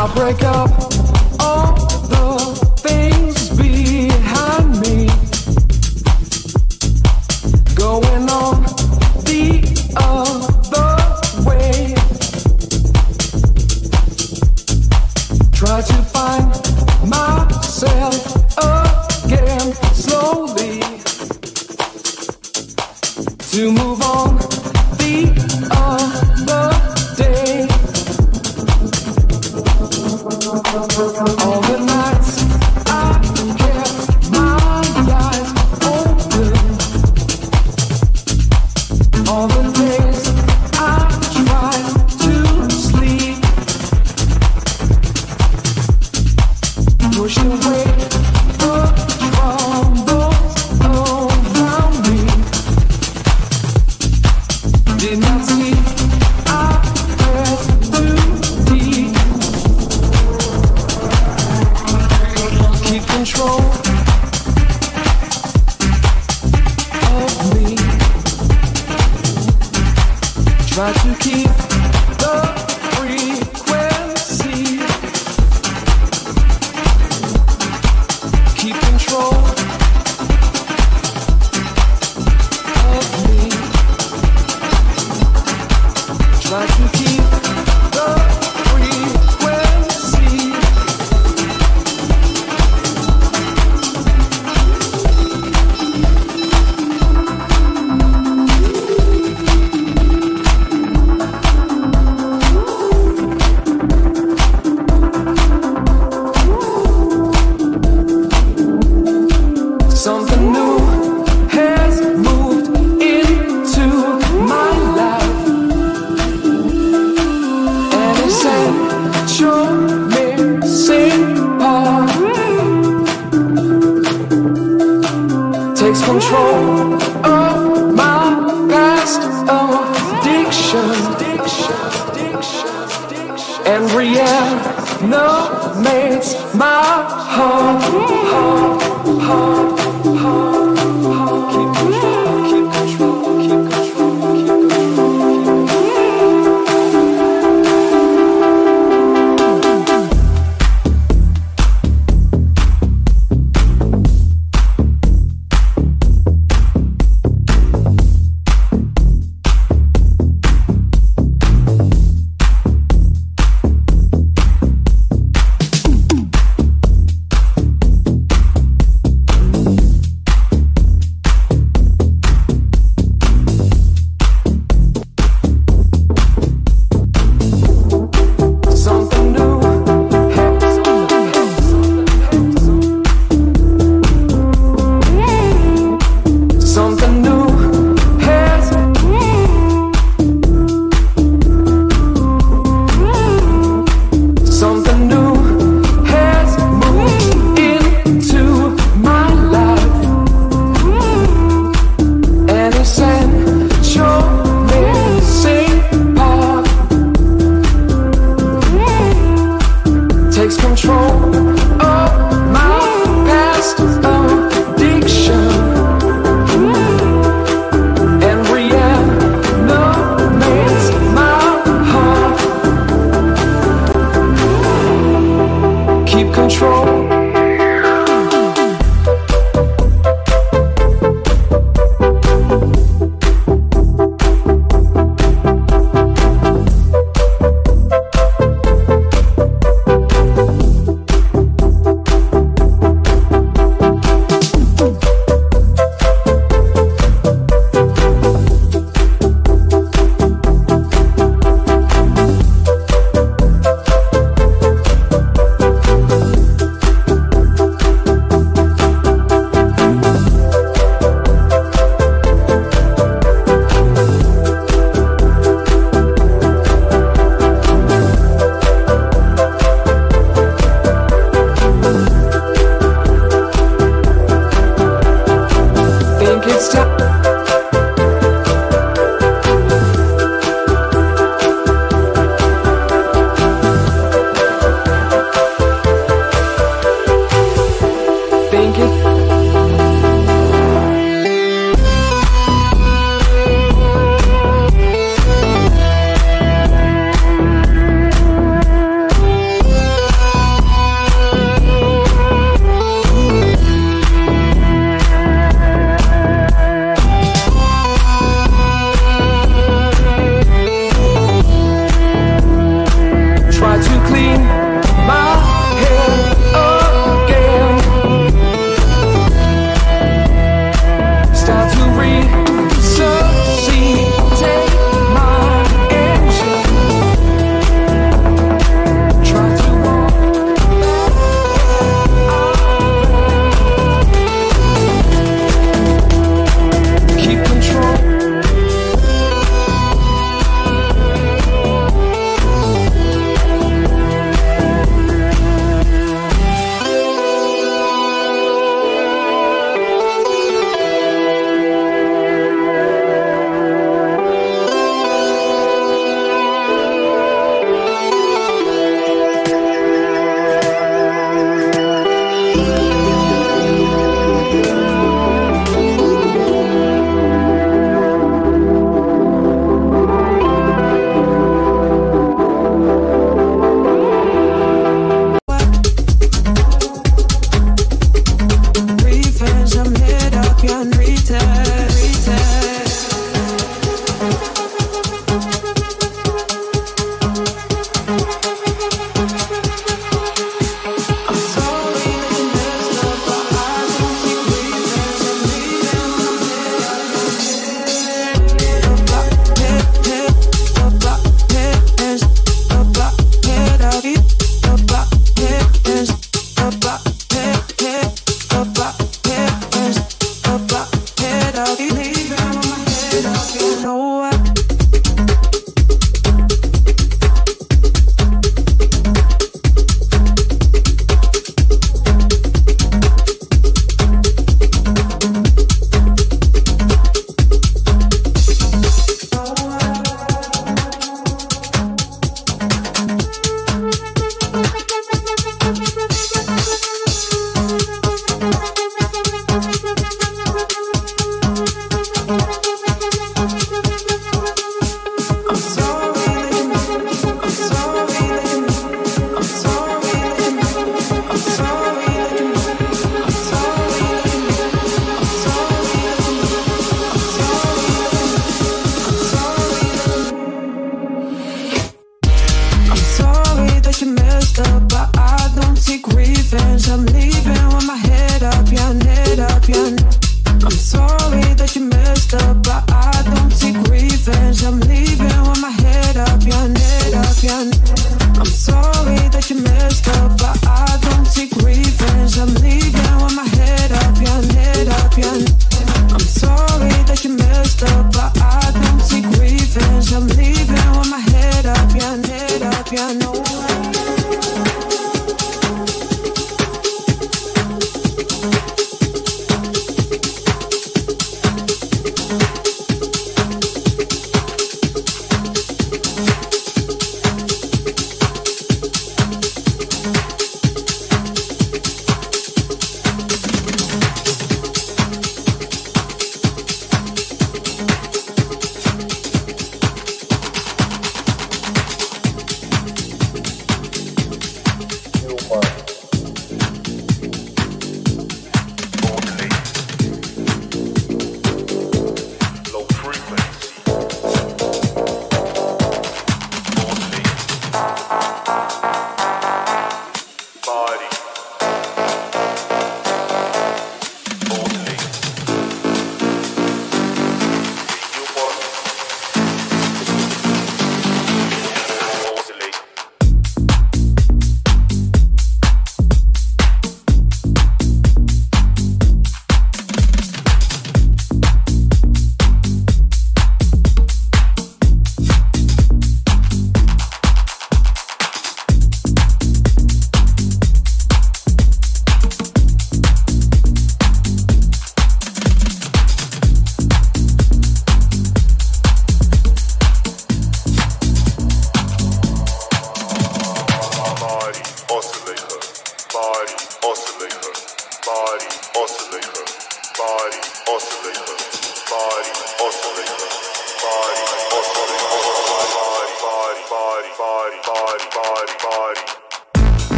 I'll break up. Oh.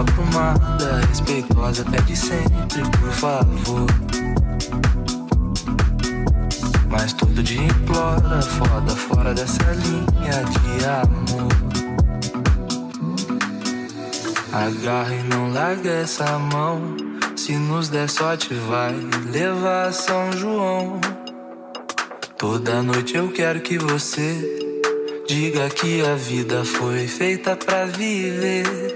Aprumada, respeitosa, pede sempre, por favor. Mas todo dia implora, foda, fora dessa linha de amor. Agarra e não larga essa mão. Se nos der sorte, vai levar São João. Toda noite eu quero que você diga que a vida foi feita pra viver.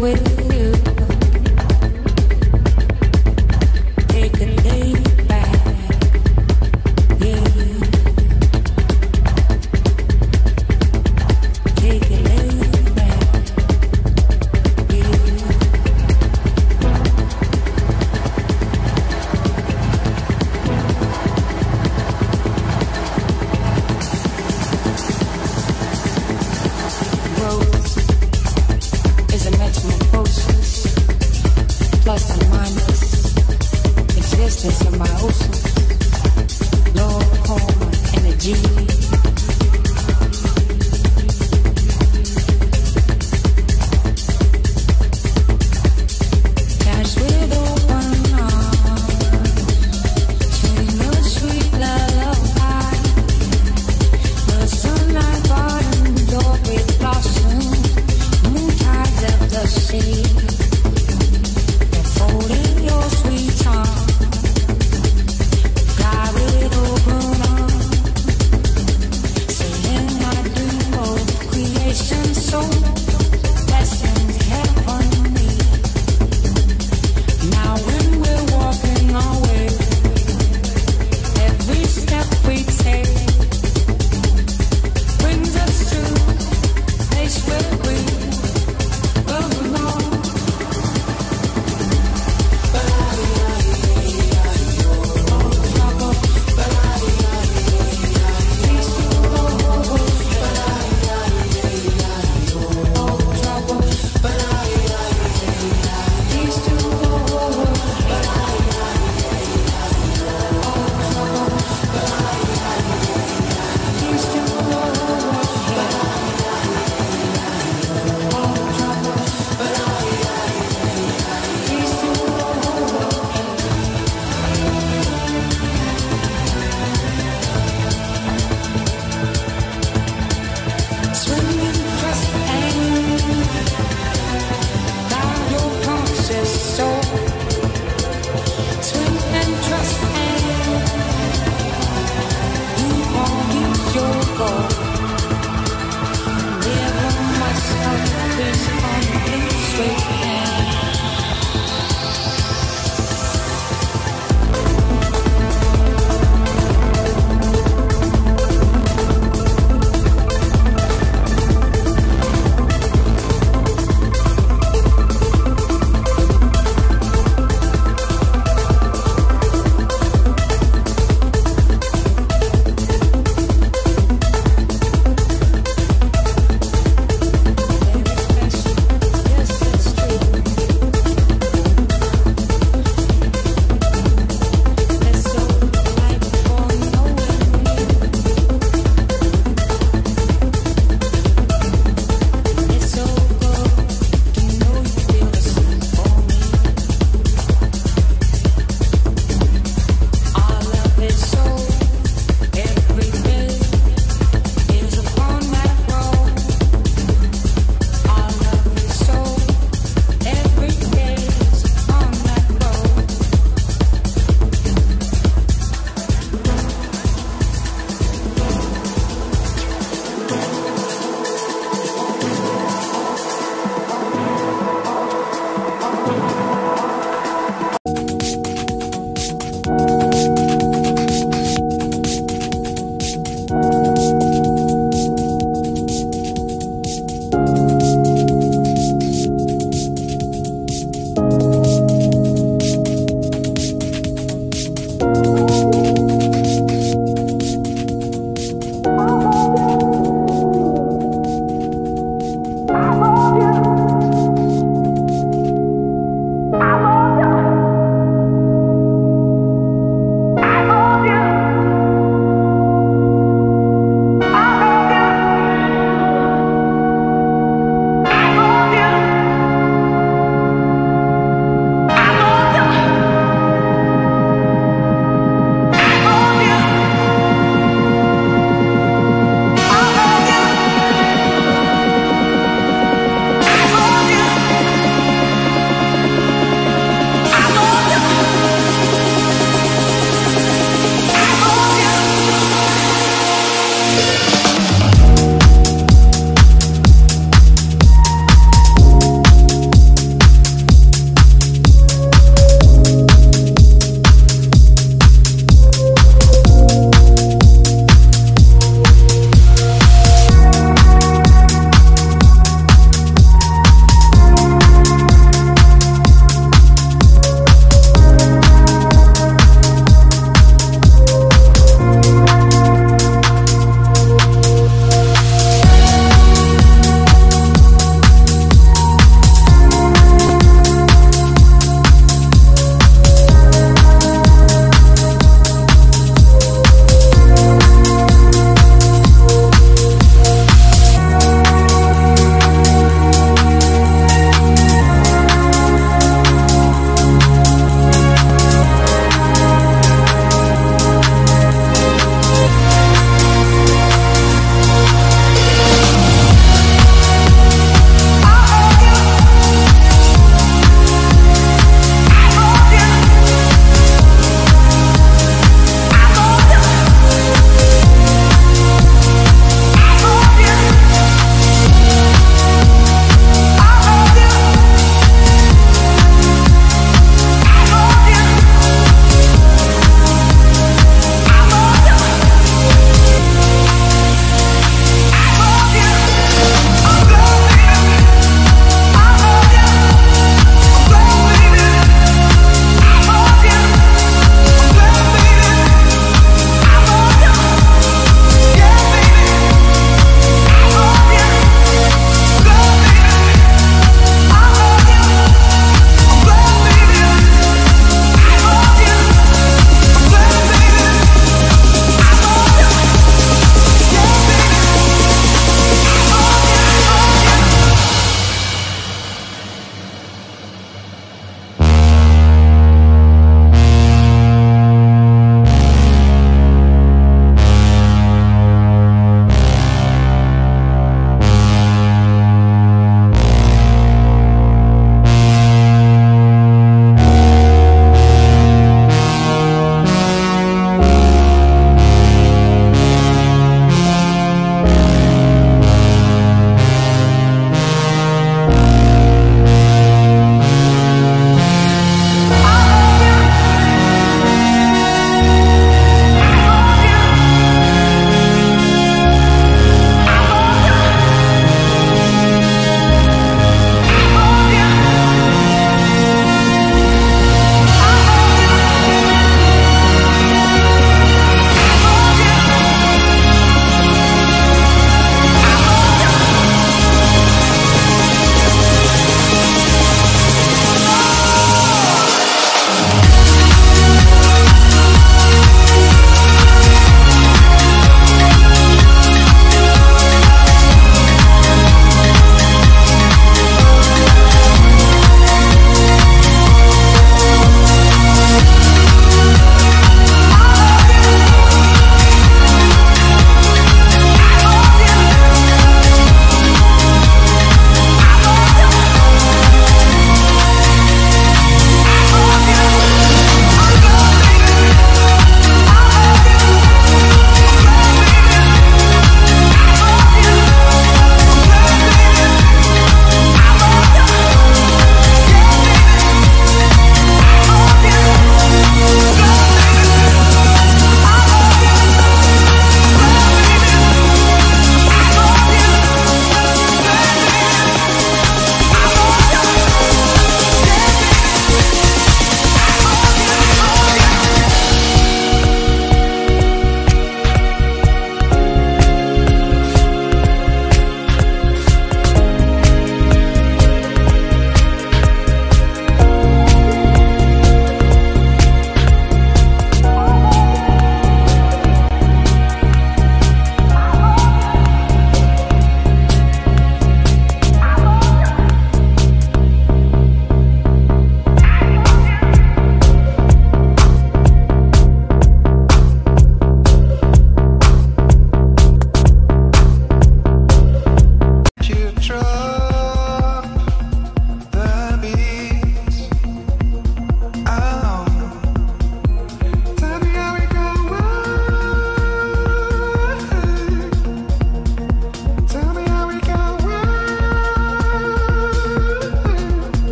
with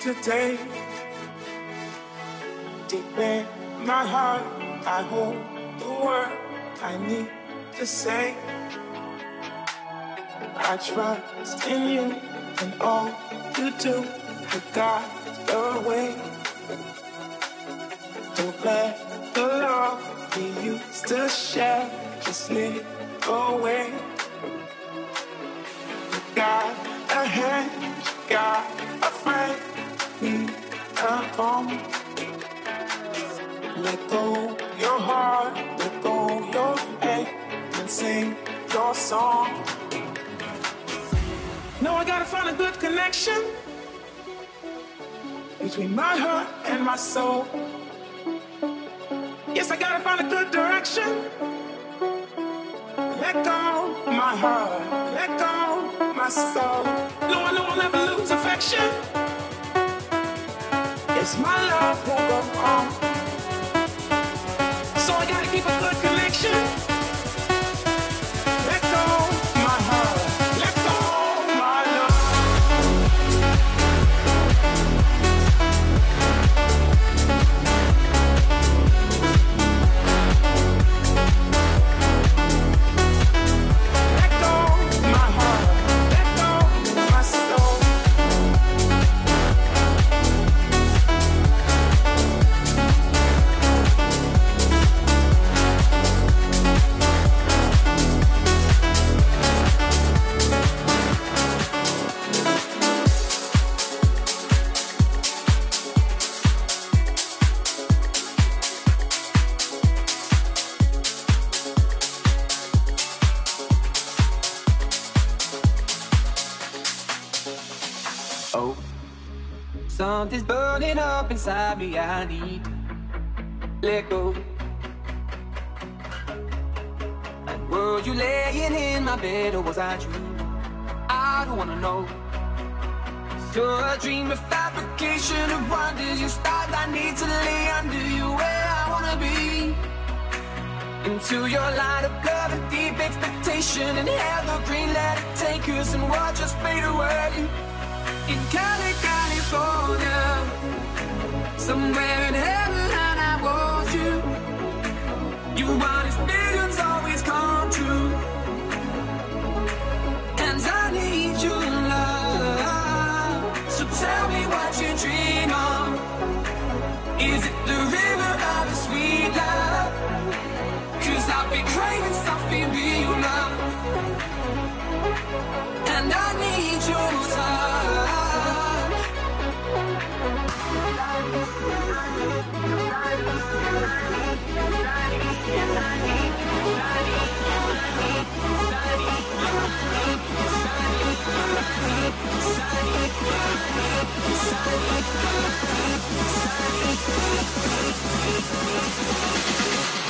today. Deep in my heart, I hold the word I need to say. I trust in you and all you do. You got your way. Don't let the love we used to share just slip away. You got a hand, you got afraid he can't come. Let go your heart, let go your hate, and sing your song. No, I gotta find a good connection between my heart and my soul. Yes, I gotta find a good direction. Let go my heart, let go no, I lose affection. It's my love that goes on. So I gotta keep a good inside me, I need let go. And were you laying in my bed or was I dreaming? I don't wanna know. You're a dream of fabrication of wonders. You start. I need to lay under you where I wanna be. Into your light of love and deep expectation and evergreen. Let it take us and watch us fade away. somewhere Thank you.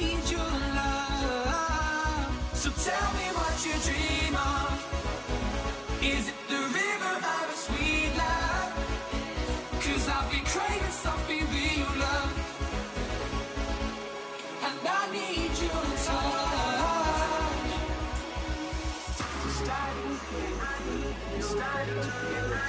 need your love. So tell me what you dream of. Is it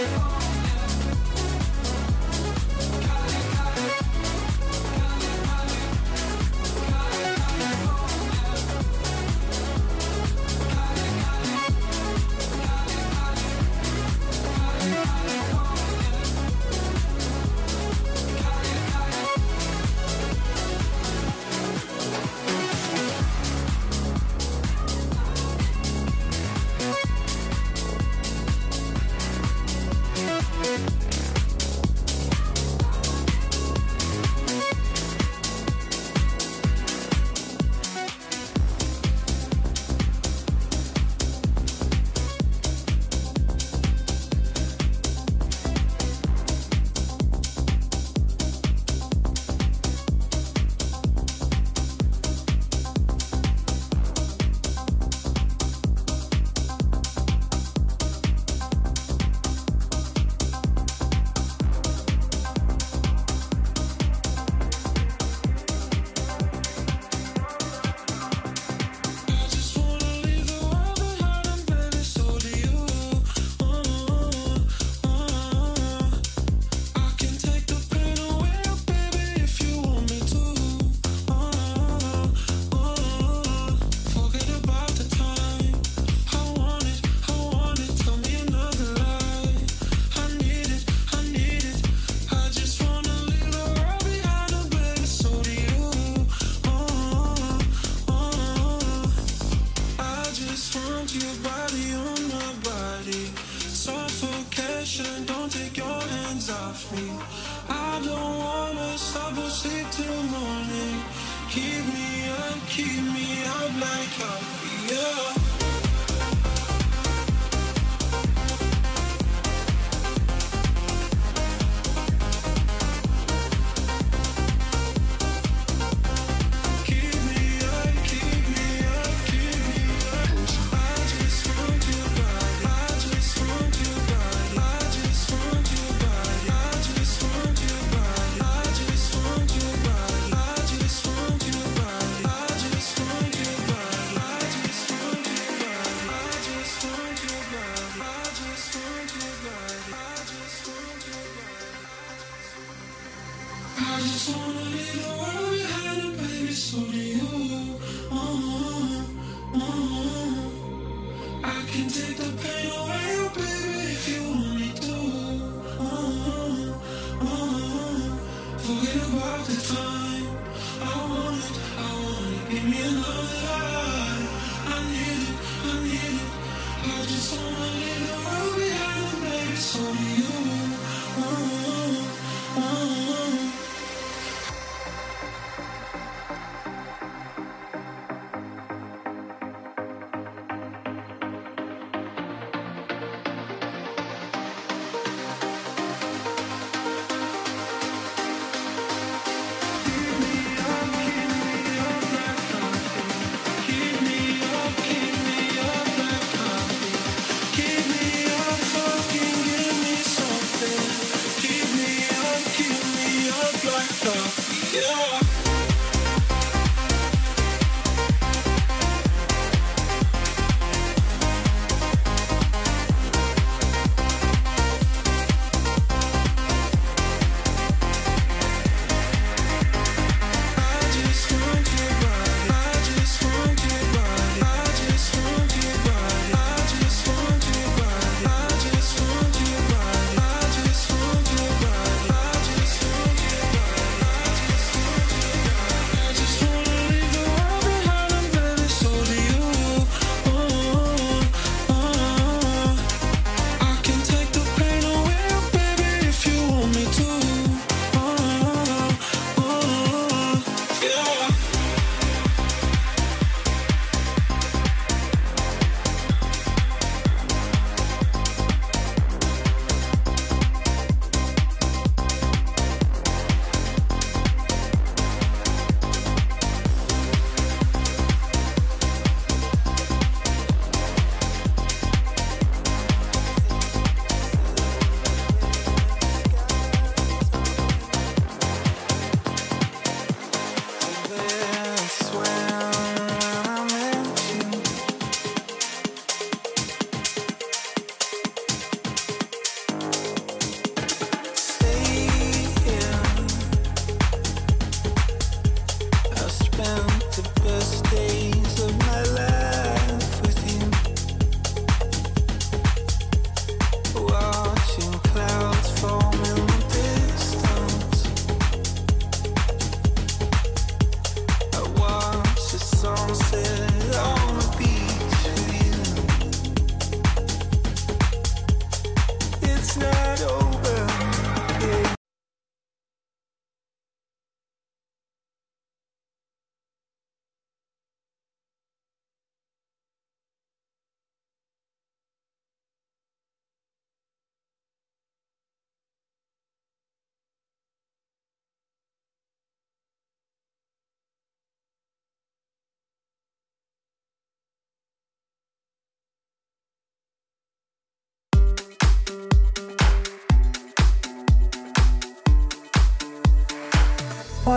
Thank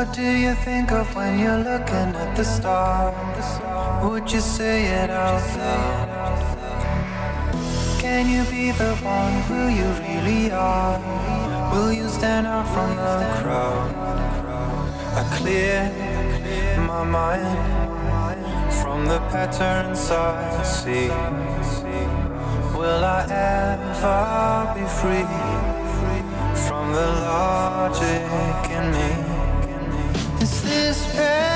What do you think of when you're looking at the stars? Would you say it out loud? Can you be the one who you really are? Will you stand out from the crowd? I clear my mind from the patterns I see. Will I ever be free from the logic in me? despair